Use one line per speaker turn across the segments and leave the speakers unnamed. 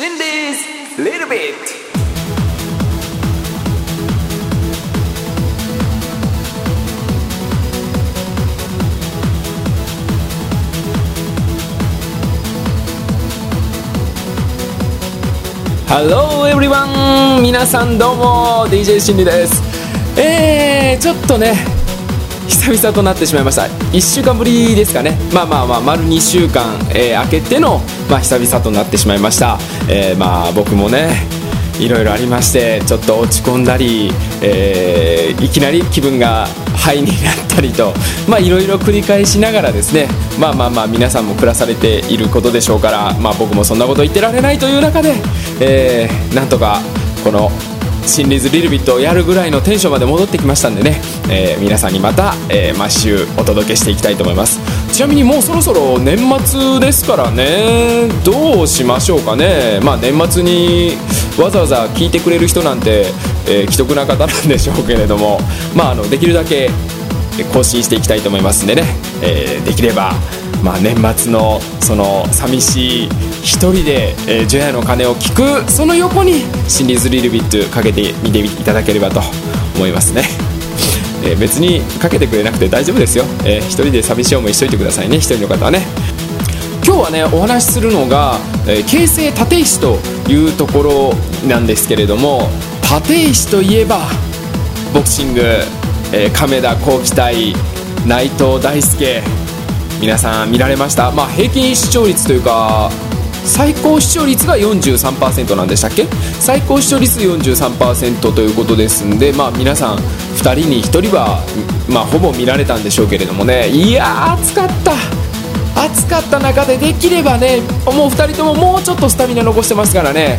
Shindy's Little Bit. Hello everyone 皆さんどうも。DJ シンディです。えー、ちょっとね久々となってしまいました。1週間ぶりですかね。まあまあまあ丸2週間、えー、空けての、まあ、久々となってしまいました、えー、まあ僕もねいろいろありましてちょっと落ち込んだり、えー、いきなり気分がハイになったりとまあいろいろ繰り返しながらですねまあまあまあ皆さんも暮らされていることでしょうからまあ僕もそんなこと言ってられないという中で、えー、なんとかこのシンリーズリルビットをやるぐらいのテンションまで戻ってきましたんでね、えー、皆さんにまた、えー、毎週お届けしていきたいと思います。ちなみにもうそろそろ年末ですからね。どうしましょうかね。まあ年末にわざわざ聞いてくれる人なんて、えー、既得な方なんでしょうけれども。まああのできるだけ更新していきたいと思いますんでね、えー、できればまあ、年末のその寂しい一人で、えー、ジョヤの鐘を聞くその横にシンディーズ・リルビットかけてみていただければと思いますね、えー、別にかけてくれなくて大丈夫ですよ、えー、一人で寂しい思いしといてくださいね。一人の方はね。今日はねお話しするのが、えー、京成立石というところなんですけれども立石といえばボクシング、えー、亀田幸喜対内藤大輔。皆さん見られました。まあ平均視聴率というか最高視聴率が43%なんでしたっけ？最高視聴率43%ということですんでまあ皆さん2人に1人はまあほぼ見られたんでしょうけれどもね。いや暑かった。暑かった中でできればねもう2人とももうちょっとスタミナ残してますからね。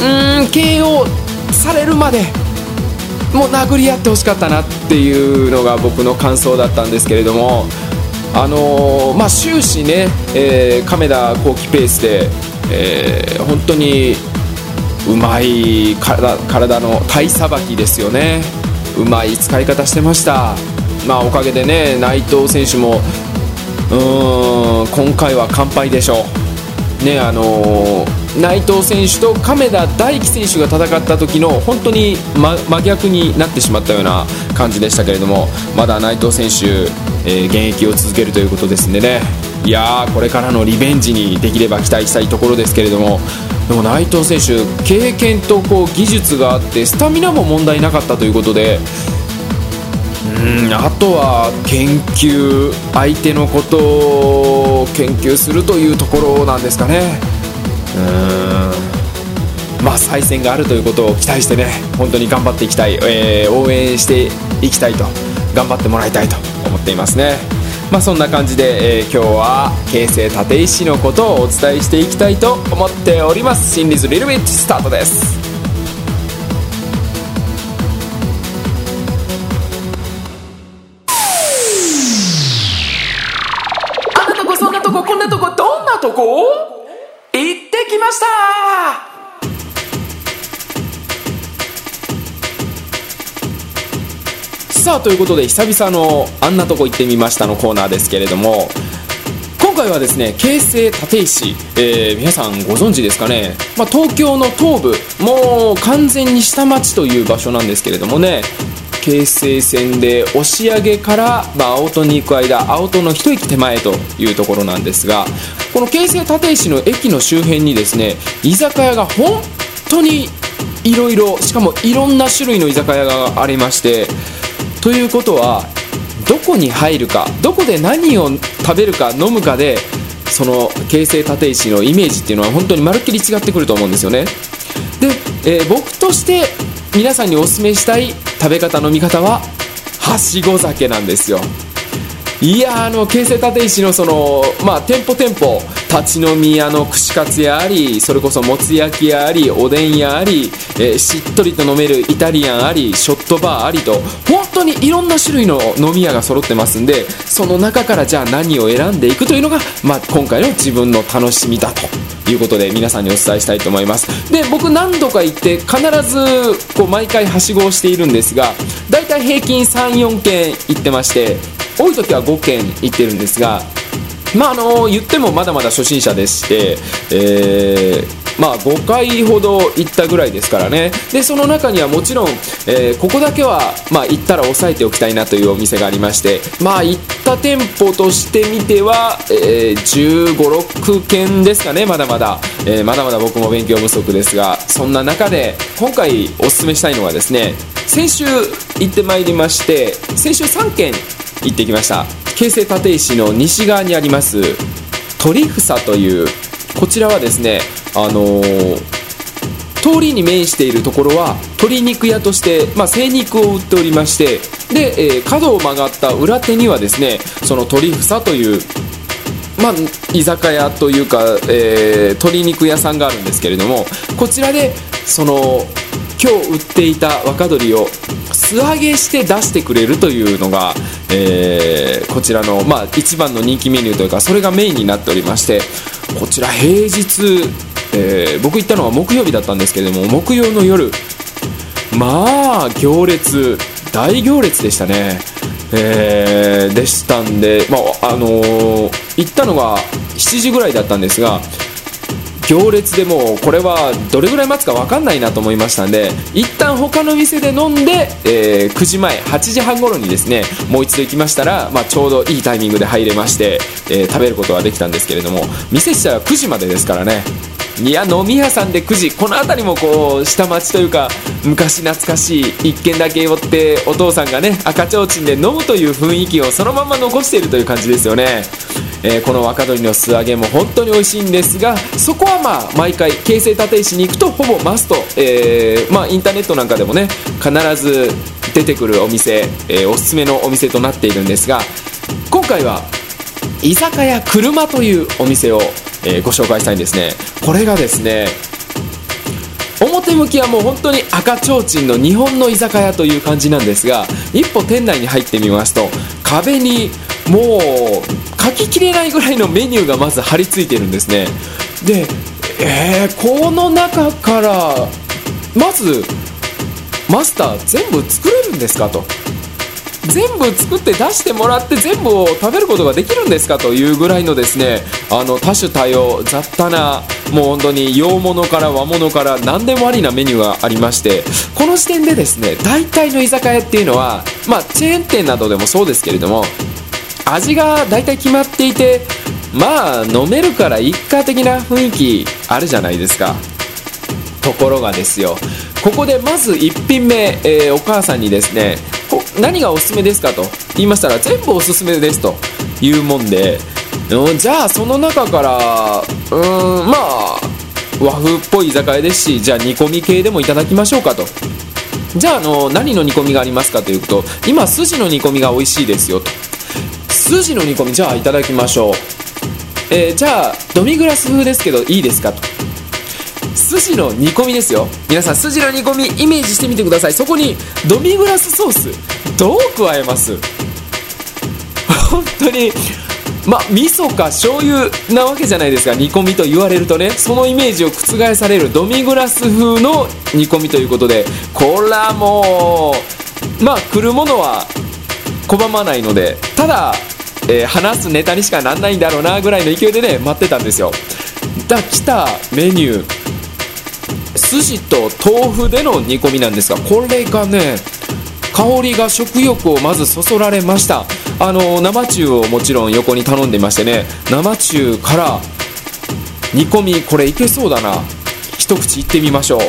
うーん KO されるまでもう殴り合ってほしかったなっていうのが僕の感想だったんですけれどもあのー、まあ、終始ね、えー、亀田光輝ペースで、えー、本当にうまい体体の体さばきですよね。うまい使い方してました、まあ、おかげでね内藤選手もうーん今回は完敗でしょう。ねあの内藤選手と亀田大輝選手が戦った時の本当に真逆になってしまったような感じでしたけれどもまだ内藤選手えー、現役を続けるということですんでね。いやーこれからのリベンジにできれば期待したいところですけれどもでも内藤選手経験とこう技術があってスタミナも問題なかったということでうんあとは研究相手のことを研究するというところなんですかね。うん。まあ再戦があるということを期待してね本当に頑張っていきたい、えー、応援していきたいと頑張ってもらいたいと思っていますね。まあそんな感じで、えー、今日は京成立石のことをお伝えしていきたいと思っております。心理ズリルビットスタートです。あんなとこそんなとここんなとこどんなとこ？きました。さあということで久々の「あんなとこ行ってみました」のコーナーですけれども今回はですね京成立石、えー、皆さんご存知ですかね、まあ、東京の東部もう完全に下町という場所なんですけれどもね京成線で押上から、まあ、青戸に行く間青戸の一駅手前というところなんですがこの京成立石の駅の周辺にですね居酒屋が本当にいろいろしかもいろんな種類の居酒屋がありましてということはどこに入るかどこで何を食べるか飲むかでその京成立石のイメージっていうのは本当にまるっきり違ってくると思うんですよね。で、えー、僕として皆さんにおすすめしたい食べ方飲み方ははしご酒なんですよ。いやあの京成立石のそのまあ店舗店舗。立ち飲み屋の串カツ屋ありそれこそもつ焼き屋ありおでん屋あり、えー、しっとりと飲めるイタリアンありショットバーありと。本当にいろんな種類の飲み屋が揃ってますんでその中からじゃあ何を選んでいくというのが、まあ、今回の自分の楽しみだと。いうことで皆さんにお伝えしたいと思います。で僕何度か行って必ずこう毎回はしごをしているんですがだいたい平均34件行ってまして多い時は5件行ってるんですがまああの言ってもまだまだ初心者でして、えーまあ、5回ほど行ったぐらいですからね。でその中にはもちろん、えー、ここだけは、まあ、行ったら押さえておきたいなというお店がありましてまあ行った店舗としてみては、えー、1 5 6件ですかねまだまだ、えー、まだまだ僕も勉強不足ですがそんな中で今回おすすめしたいのはですね先週行ってまいりまして先週3軒行ってきました。京成立石の西側にあります鳥房というこちらはですねあのー、通りに面しているところは鶏肉屋として、まあ、精肉を売っておりましてで、えー、角を曲がった裏手にはですねその鳥房というまあ、居酒屋というか、えー、鶏肉屋さんがあるんですけれどもこちらでその今日売っていた若鶏を素揚げして出してくれるというのが、えー、こちらの、まあ、一番の人気メニューというかそれがメインになっておりましてこちら平日、えー、僕行ったのは木曜日だったんですけれども木曜の夜まあ行列大行列でしたね、えー、でしたんで、まああのー、行ったのが7時ぐらいだったんですが行列でもうこれはどれぐらい待つか分かんないなと思いましたんで一旦他の店で飲んで、えー、9時前8時半頃にですねもう一度行きましたら、まあ、ちょうどいいタイミングで入れまして、えー、食べることができたんですけれども店自体は9時までですからね。いや飲み屋さんで9時この辺りもこう下町というか昔懐かしい一軒だけ寄ってお父さんがね赤ちょうちんで飲むという雰囲気をそのまま残しているという感じですよね。えー、この若鶏の素揚げも本当に美味しいんですがそこはまあ毎回京成立石に行くとほぼマスト、えー、まあ、インターネットなんかでもね必ず出てくるお店、えー、おすすめのお店となっているんですが今回は居酒屋車というお店を、えご紹介したいんですね。これがですね表向きはもう本当に赤ちょうちんの日本の居酒屋という感じなんですが一歩店内に入ってみますと壁にもう書ききれないぐらいのメニューがまず貼り付いてるんですね。でえー、この中からまずマスター全部作れるんですかと。全部作って出してもらって全部を食べることができるんですかというぐらいのですねあの多種多様雑多なもう本当に洋物から和物から何でもありなメニューがありましてこの時点でですね大体の居酒屋っていうのはまあチェーン店などでもそうですけれども味が大体決まっていてまあ飲めるから一家的な雰囲気あるじゃないですか。ところがですよここでまず1品目、えー、お母さんにですね何がおすすめですかと。言いましたら全部おすすめですと。いうもんで。じゃあその中からうんまあ和風っぽい居酒屋ですしじゃあ煮込み系でもいただきましょうかと。じゃああの何の煮込みがありますかというと今筋の煮込みが美味しいですよと。筋の煮込みじゃあいただきましょう、えー、じゃあドミグラス風ですけどいいですかと。筋の煮込みですよ。皆さん筋の煮込みイメージしてみてください。そこにドミグラスソースどう加えます？本当にまあ味噌か醤油なわけじゃないですか煮込みと言われるとねそのイメージを覆されるドミグラス風の煮込みということでこれはもうまあ来るものは拒まないのでただ、えー、話すネタにしかなんないんだろうなぐらいの勢いでね待ってたんですよ。だ来たメニュー。筋と豆腐での煮込みなんですがこれがね香りが食欲をまずそそられました。あの生中をもちろん横に頼んでましてね生中から煮込みこれいけそうだな。一口いってみましょう。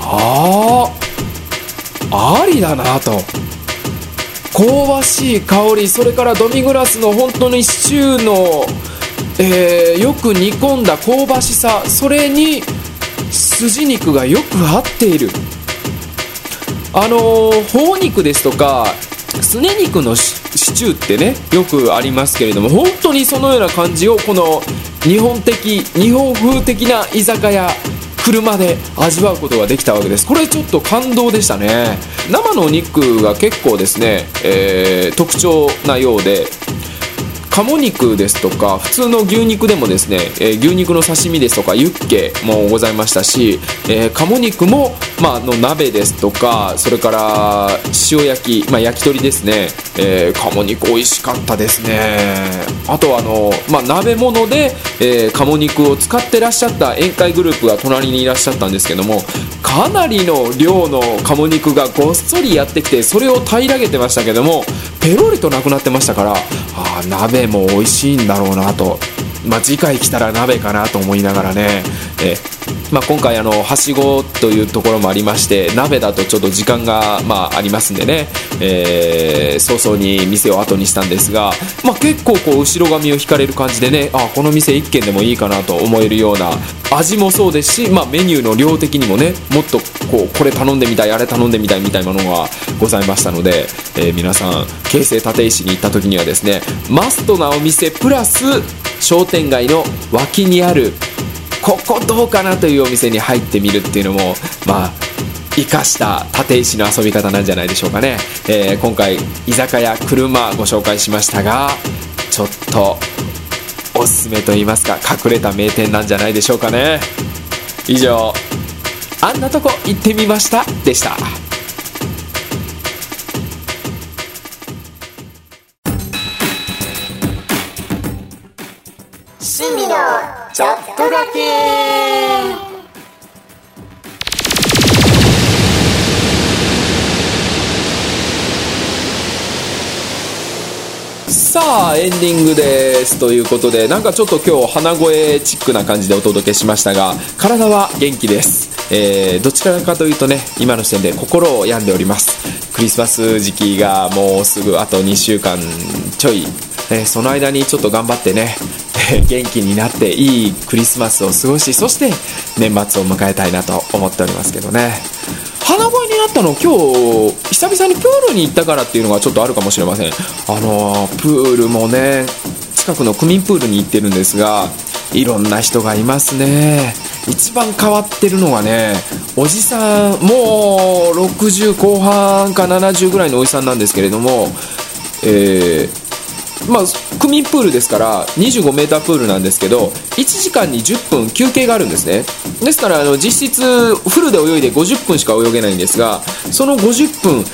ああありだなと。香ばしい香りそれからドミグラスの本当にシチューの、えー、よく煮込んだ香ばしさそれに筋肉がよく合っている。あのー、頬肉ですとかすね肉のシチューってねよくありますけれども本当にそのような感じをこの日本的日本風的な居酒屋車で味わうことができたわけです。これちょっと感動でしたね。生のお肉が結構ですね、えー、特徴なようで鴨肉ですとか普通の牛肉でもですね、えー、牛肉の刺身ですとかユッケもございましたし、えー、鴨肉も、まあ、の鍋ですとかそれから塩焼き、まあ、焼き鳥ですね、えー、鴨肉美味しかったですね。あとはあの、まあ、鍋物で、え、鴨肉を使ってらっしゃった宴会グループが隣にいらっしゃったんですけどもかなりの量の鴨肉がごっそりやってきてそれを平らげてましたけどもペロリとなくなってましたからあ鍋も美味しいんだろうなと、まあ、次回来たら鍋かなと思いながらね、えまあ、今回あのはしごというところもありまして鍋だとちょっと時間が、まあ、ありますんでね、えー、早々に店を後にしたんですが、まあ、結構こう後ろ髪を引かれる感じでねあこの店1軒でもいいかなと思えるような味もそうですし、まあ、メニューの量的にもねもっとこうこれ頼んでみたいあれ頼んでみたいみたいなものがございましたので、えー、皆さん京成立石に行った時にはですねマストなお店プラス商店街の脇にあるここどうかなというお店に入ってみるっていうのもまあ生かした立石の遊び方なんじゃないでしょうかね、えー、今回居酒屋車ご紹介しましたがちょっとおすすめと言いますか隠れた名店なんじゃないでしょうかね。以上あんなとこ行ってみましたでした。あエンディングですということでなんかちょっと今日鼻声チックな感じでお届けしましたが体は元気です、えー、どちらかというとね今の時点で心を病んでおります。クリスマス時期がもうすぐあと2週間ちょい、えー、その間にちょっと頑張ってね 元気になっていいクリスマスを過ごしそして年末を迎えたいなと思っておりますけどね。鼻声になったの今日久々にプールに行ったからっていうのがちょっとあるかもしれません。あのプールもね近くの区民プールに行ってるんですがいろんな人がいますね。一番変わってるのがねおじさんもう60後半か70ぐらいのおじさんなんですけれどもえーまあ、区民プールですから 25m プールなんですけど1時間に10分休憩があるんですね。ですからあの実質フルで泳いで50分しか泳げないんですがその50分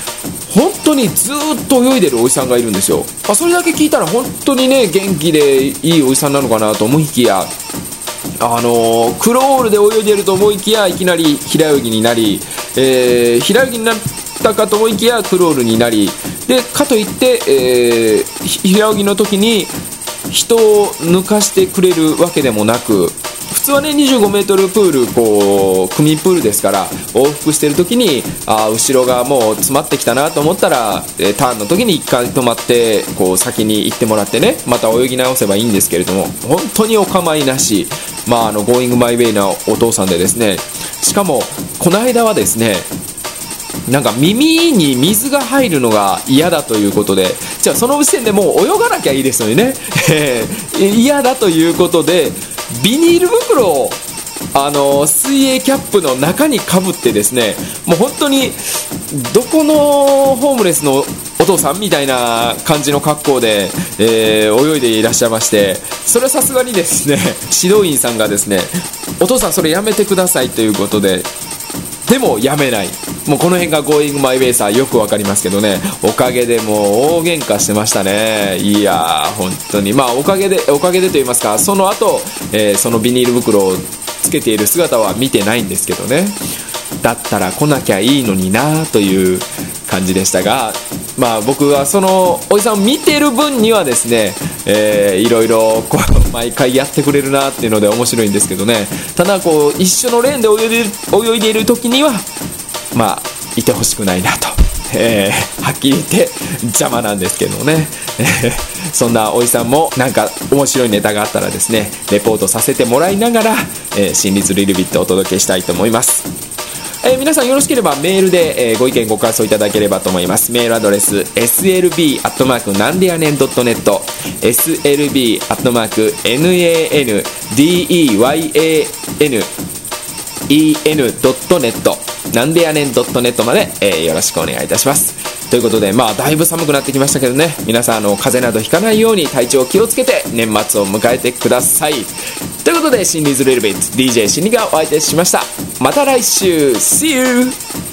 本当にずっと泳いでるおじさんがいるんですよ、まあ、それだけ聞いたら本当にね元気でいいおじさんなのかなと思いきやあのー、クロールで泳いでると思いきやいきなり平泳ぎになり、えー、平泳ぎになったかと思いきやクロールになりでかといって、えー、平泳ぎの時に人を抜かしてくれるわけでもなく普通はね 25m プールこう区民プールですから往復してる時にあ後ろがもう詰まってきたなと思ったら、えターンの時に1回止まってこう先に行ってもらってねまた泳ぎ直せばいいんですけれども本当にお構いなしまああの Going My Way なお父さんでですねしかもこの間はですねなんか耳に水が入るのが嫌だということでじゃあその時点でもう泳がなきゃいいですのにね。嫌だということでビニール袋をあの水泳キャップの中にかぶってですねもう本当にどこのホームレスのお父さんみたいな感じの格好で、えー、泳いでいらっしゃいましてそれはさすがにですね指導員さんがですねお父さんそれやめてくださいということででもやめない。もうこの辺が Going My Way さよくわかりますけどね。おかげでもう大喧嘩してましたね。いやー本当に。まあおかげでおかげでと言いますかその後、えー、そのビニール袋をつけている姿は見てないんですけどね。だったら来なきゃいいのになという感じでしたがまあ僕はそのおじさんを見てる分にはですね、えー、いろいろこう毎回やってくれるなっていうので面白いんですけどね。ただこう一緒のレーンで泳いで泳いでいる時にはまあいてほしくないなと。えー、はっきり言って邪魔なんですけどね、そんなおじさんもなんか面白いネタがあったらですねレポートさせてもらいながら、えー、真実リルビットをお届けしたいと思います。えー、皆さんよろしければメールで、えー、ご意見ご感想いただければと思います。メールアドレス slb アットマークなんでやねん .net slb アットマーク nandeyan en.net なんでやねん .net まで、えー、よろしくお願いいたします。ということでまあだいぶ寒くなってきましたけどね。皆さんあの風邪などひかないように体調を気をつけて年末を迎えてください。ということでシンディーズ・レルベッツ DJ シンリがお相手しました。また来週。See you!